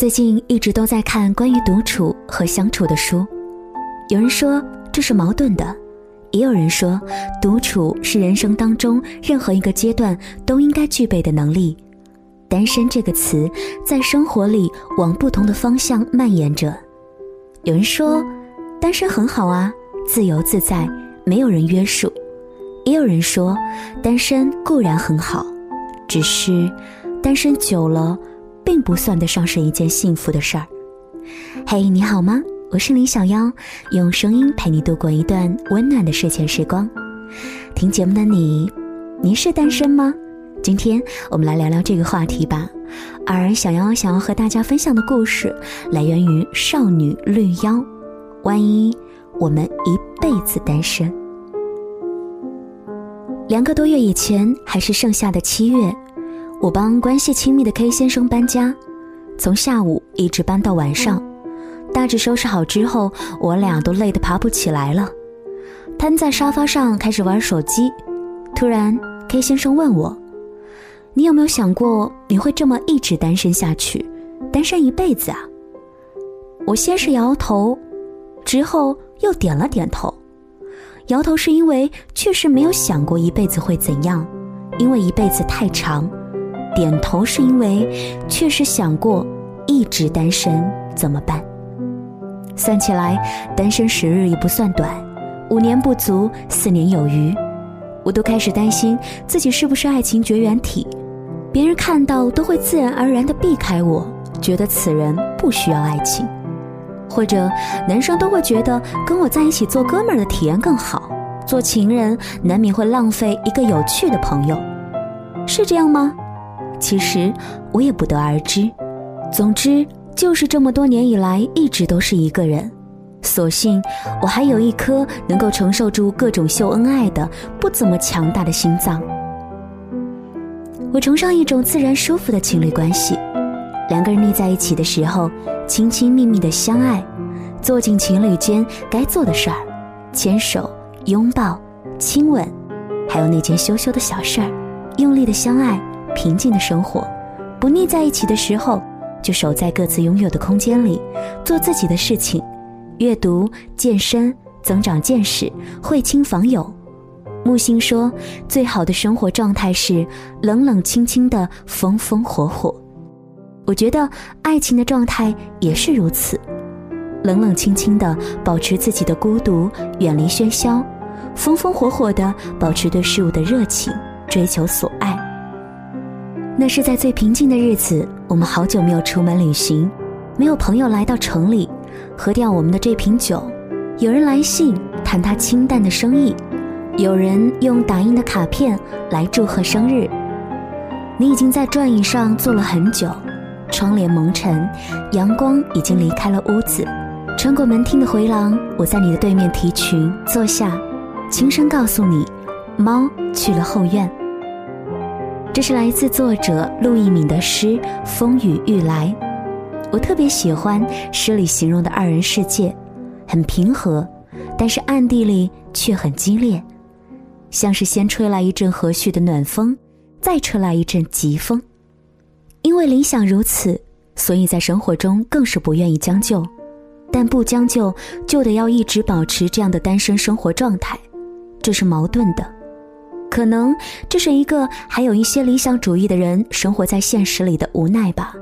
最近一直都在看关于独处和相处的书，有人说这是矛盾的，也有人说独处是人生当中任何一个阶段都应该具备的能力。单身这个词在生活里往不同的方向蔓延着。有人说单身很好啊，自由自在，没有人约束；也有人说单身固然很好，只是单身久了。并不算得上是一件幸福的事儿。嘿，你好吗？我是林小妖，用声音陪你度过一段温暖的睡前时光。听节目的你，你是单身吗？今天我们来聊聊这个话题吧。而小妖想要和大家分享的故事，来源于少女绿妖。万一我们一辈子单身？两个多月以前，还是盛夏的七月。我帮关系亲密的 K 先生搬家，从下午一直搬到晚上，大致收拾好之后，我俩都累得爬不起来了，瘫在沙发上开始玩手机。突然，K 先生问我：“你有没有想过你会这么一直单身下去，单身一辈子啊？”我先是摇头，之后又点了点头。摇头是因为确实没有想过一辈子会怎样，因为一辈子太长。点头是因为确实想过一直单身怎么办？算起来，单身时日也不算短，五年不足，四年有余。我都开始担心自己是不是爱情绝缘体，别人看到都会自然而然地避开我，觉得此人不需要爱情，或者男生都会觉得跟我在一起做哥们儿的体验更好，做情人难免会浪费一个有趣的朋友，是这样吗？其实我也不得而知，总之就是这么多年以来一直都是一个人。所幸我还有一颗能够承受住各种秀恩爱的不怎么强大的心脏。我崇尚一种自然舒服的情侣关系，两个人腻在一起的时候，亲亲密密的相爱，做尽情侣间该做的事儿，牵手、拥抱、亲吻，还有那件羞羞的小事儿，用力的相爱。平静的生活，不腻在一起的时候，就守在各自拥有的空间里，做自己的事情，阅读、健身、增长见识、会亲访友。木星说，最好的生活状态是冷冷清清的风风火火。我觉得爱情的状态也是如此，冷冷清清的保持自己的孤独，远离喧嚣，风风火火的保持对事物的热情，追求所爱。那是在最平静的日子，我们好久没有出门旅行，没有朋友来到城里，喝掉我们的这瓶酒。有人来信谈他清淡的生意，有人用打印的卡片来祝贺生日。你已经在转椅上坐了很久，窗帘蒙尘，阳光已经离开了屋子。穿过门厅的回廊，我在你的对面提裙坐下，轻声告诉你，猫去了后院。这是来自作者陆一敏的诗《风雨欲来》，我特别喜欢诗里形容的二人世界，很平和，但是暗地里却很激烈，像是先吹来一阵和煦的暖风，再吹来一阵疾风。因为理想如此，所以在生活中更是不愿意将就，但不将就就得要一直保持这样的单身生活状态，这是矛盾的。可能这是一个还有一些理想主义的人生活在现实里的无奈吧。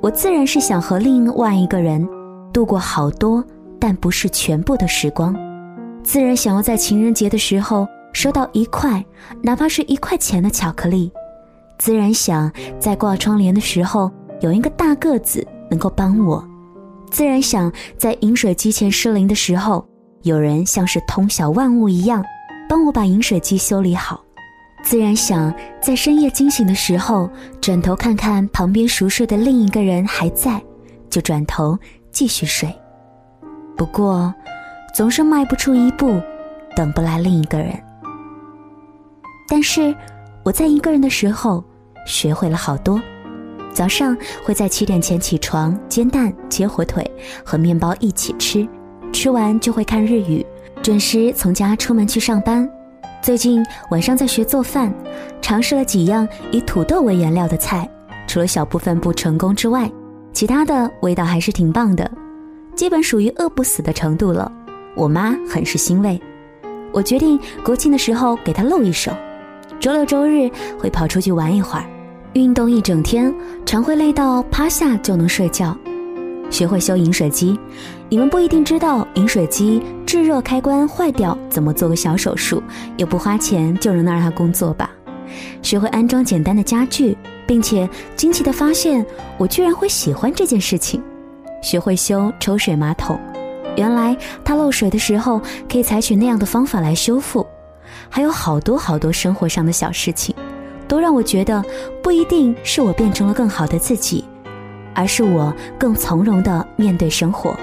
我自然是想和另外一个人度过好多，但不是全部的时光。自然想要在情人节的时候收到一块，哪怕是一块钱的巧克力。自然想在挂窗帘的时候有一个大个子能够帮我。自然想在饮水机前失灵的时候有人像是通晓万物一样。帮我把饮水机修理好，自然想在深夜惊醒的时候，转头看看旁边熟睡的另一个人还在，就转头继续睡。不过，总是迈不出一步，等不来另一个人。但是，我在一个人的时候，学会了好多。早上会在七点前起床，煎蛋、切火腿和面包一起吃，吃完就会看日语。准时从家出门去上班。最近晚上在学做饭，尝试了几样以土豆为原料的菜，除了小部分不成功之外，其他的味道还是挺棒的，基本属于饿不死的程度了。我妈很是欣慰。我决定国庆的时候给她露一手，周六周日会跑出去玩一会儿，运动一整天，常会累到趴下就能睡觉。学会修饮水机，你们不一定知道饮水机制热开关坏掉怎么做个小手术，又不花钱就能让它工作吧。学会安装简单的家具，并且惊奇的发现我居然会喜欢这件事情。学会修抽水马桶。原来它漏水的时候可以采取那样的方法来修复，还有好多好多生活上的小事情，都让我觉得不一定是我变成了更好的自己，而是我更从容的面对生活。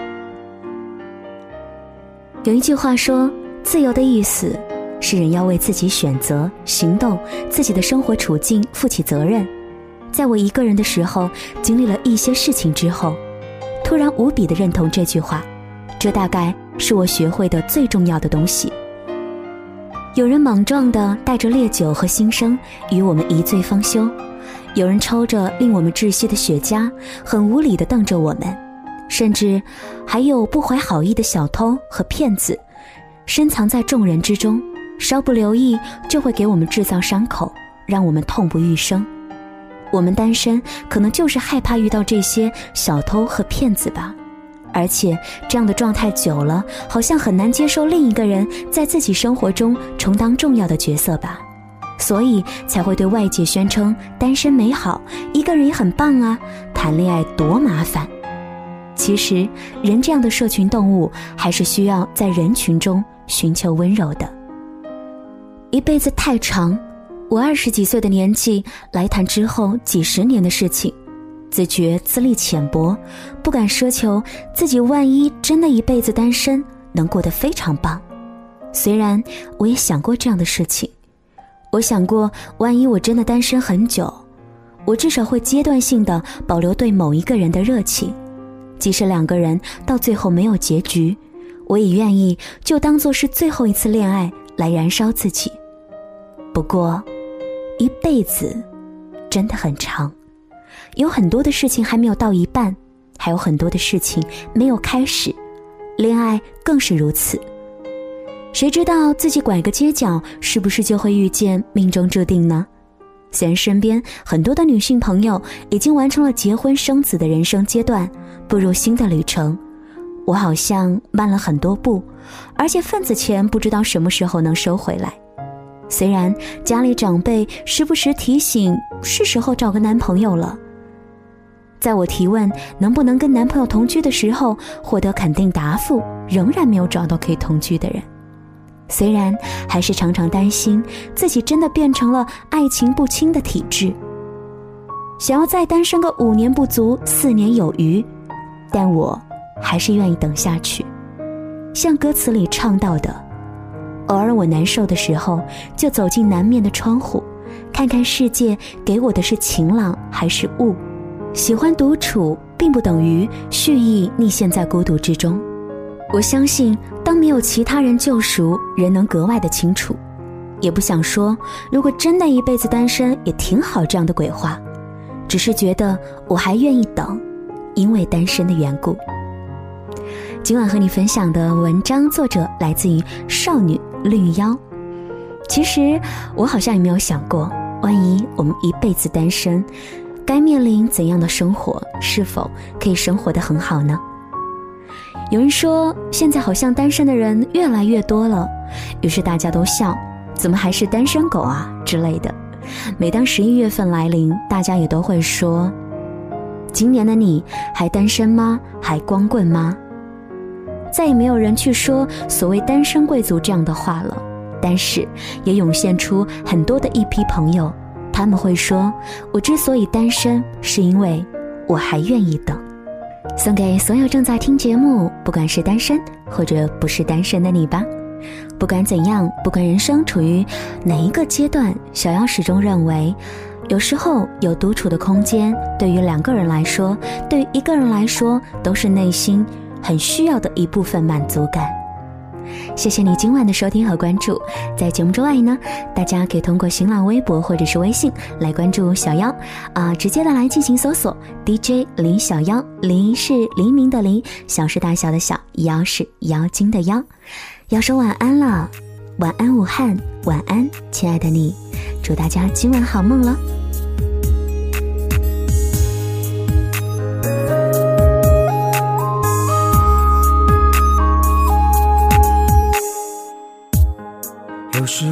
有一句话说，自由的意思是人要为自己选择、行动、自己的生活处境负起责任。在我一个人的时候，经历了一些事情之后，突然无比的认同这句话。这大概是我学会的最重要的东西。有人莽撞的带着烈酒和心声与我们一醉方休，有人抽着令我们窒息的雪茄，很无理地瞪着我们，甚至还有不怀好意的小偷和骗子，深藏在众人之中，稍不留意就会给我们制造伤口，让我们痛不欲生。我们单身，可能就是害怕遇到这些小偷和骗子吧。而且这样的状态久了，好像很难接受另一个人在自己生活中充当重要的角色吧，所以才会对外界宣称单身美好，一个人也很棒啊，谈恋爱多麻烦。其实人这样的社群动物，还是需要在人群中寻求温柔的。一辈子太长，我二十几岁的年纪来谈之后几十年的事情。自觉资历浅薄，不敢奢求自己万一真的一辈子单身能过得非常棒。虽然我也想过这样的事情，我想过万一我真的单身很久，我至少会阶段性的保留对某一个人的热情，即使两个人到最后没有结局，我也愿意就当做是最后一次恋爱来燃烧自己。不过，一辈子真的很长。有很多的事情还没有到一半，还有很多的事情没有开始，恋爱更是如此。谁知道自己拐个街角，是不是就会遇见命中注定呢？虽然身边很多的女性朋友已经完成了结婚生子的人生阶段，步入新的旅程，我好像慢了很多步，而且份子钱不知道什么时候能收回来。虽然家里长辈时不时提醒，是时候找个男朋友了。在我提问能不能跟男朋友同居的时候，获得肯定答复，仍然没有找到可以同居的人。虽然还是常常担心自己真的变成了爱情不清的体质，想要再单身个五年不足，四年有余，但我还是愿意等下去。像歌词里唱到的：“偶尔我难受的时候，就走进南面的窗户，看看世界给我的是晴朗还是雾。”喜欢独处，并不等于蓄意溺陷在孤独之中。我相信，当没有其他人救赎，人能格外的清楚。也不想说，如果真的一辈子单身也挺好这样的鬼话，只是觉得我还愿意等，因为单身的缘故。今晚和你分享的文章作者来自于少女绿妖。其实我好像也没有想过，万一我们一辈子单身。该面临怎样的生活？是否可以生活的很好呢？有人说，现在好像单身的人越来越多了，于是大家都笑，怎么还是单身狗啊之类的。每当十一月份来临，大家也都会说：“今年的你还单身吗？还光棍吗？”再也没有人去说所谓单身贵族这样的话了，但是也涌现出很多的一批朋友。他们会说：“我之所以单身，是因为我还愿意等。”送给所有正在听节目，不管是单身或者不是单身的你吧。不管怎样，不管人生处于哪一个阶段，小妖始终认为，有时候有独处的空间，对于两个人来说，对于一个人来说，都是内心很需要的一部分满足感。谢谢你今晚的收听和关注。在节目之外呢，大家可以通过新浪微博或者是微信来关注小妖啊，直接的来进行搜索 DJ 林小妖，林是黎明的林，小是大小的小，妖是妖精的妖。要说晚安了，晚安武汉，晚安亲爱的你，祝大家今晚好梦了。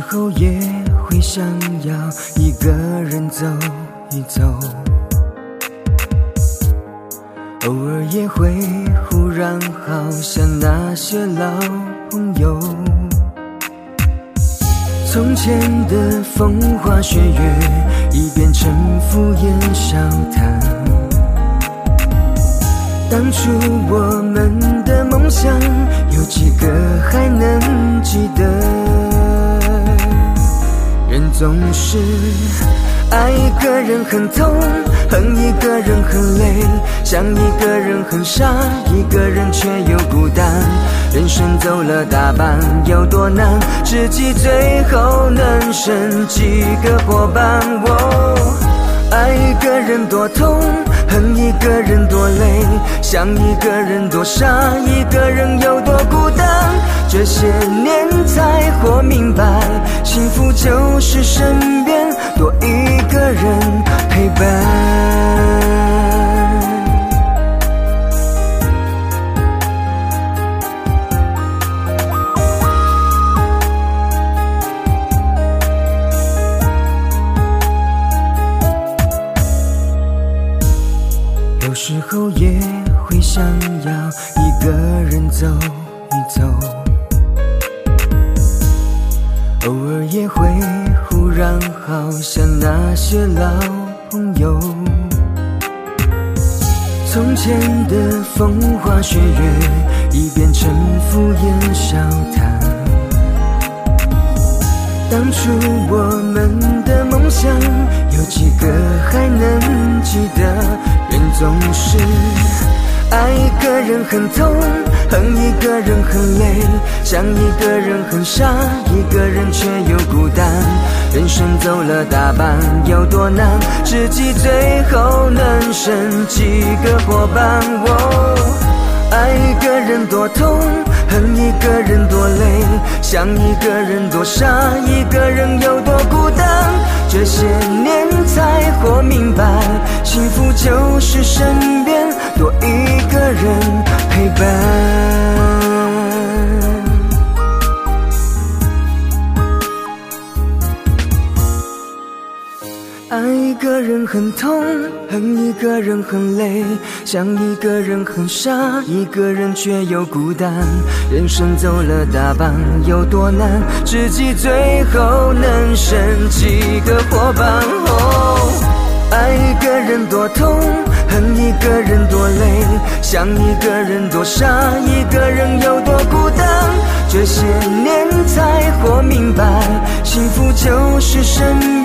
候也会想要一个人走一走，偶尔也会忽然好想那些老朋友。从前的风花雪月已变成敷衍笑谈，当初我们的梦想有几个还能记得？人总是爱一个人很痛，恨一个人很累，想一个人很傻，一个人却又孤单。人生走了大半，有多难？知己最后能剩几个伙伴？哦，爱一个人多痛，恨一个人多累，想一个人多傻，一个人有多孤单？这些年才活明白，幸福就是身边多一个人陪伴。好像那些老朋友，从前的风花雪月已变成敷衍笑谈。当初我们的梦想有几个还能记得？人总是爱一个人很痛。恨一个人很累，想一个人很傻，一个人却又孤单。人生走了大半，有多难？知己最后能剩几个伙伴？哦，爱一个人多痛，恨一个人多累，想一个人多傻，一个人有多孤单？这些年才活明白，幸福就是身边多一个人陪伴。爱一个人很痛，恨一个人很累，想一个人很傻，一个人却又孤单。人生走了大半，有多难？知己最后能剩几个伙伴？爱一个人多痛，恨一个人多累，想一个人多傻，一个人有多孤单？这些年才活明白，幸福就是生命。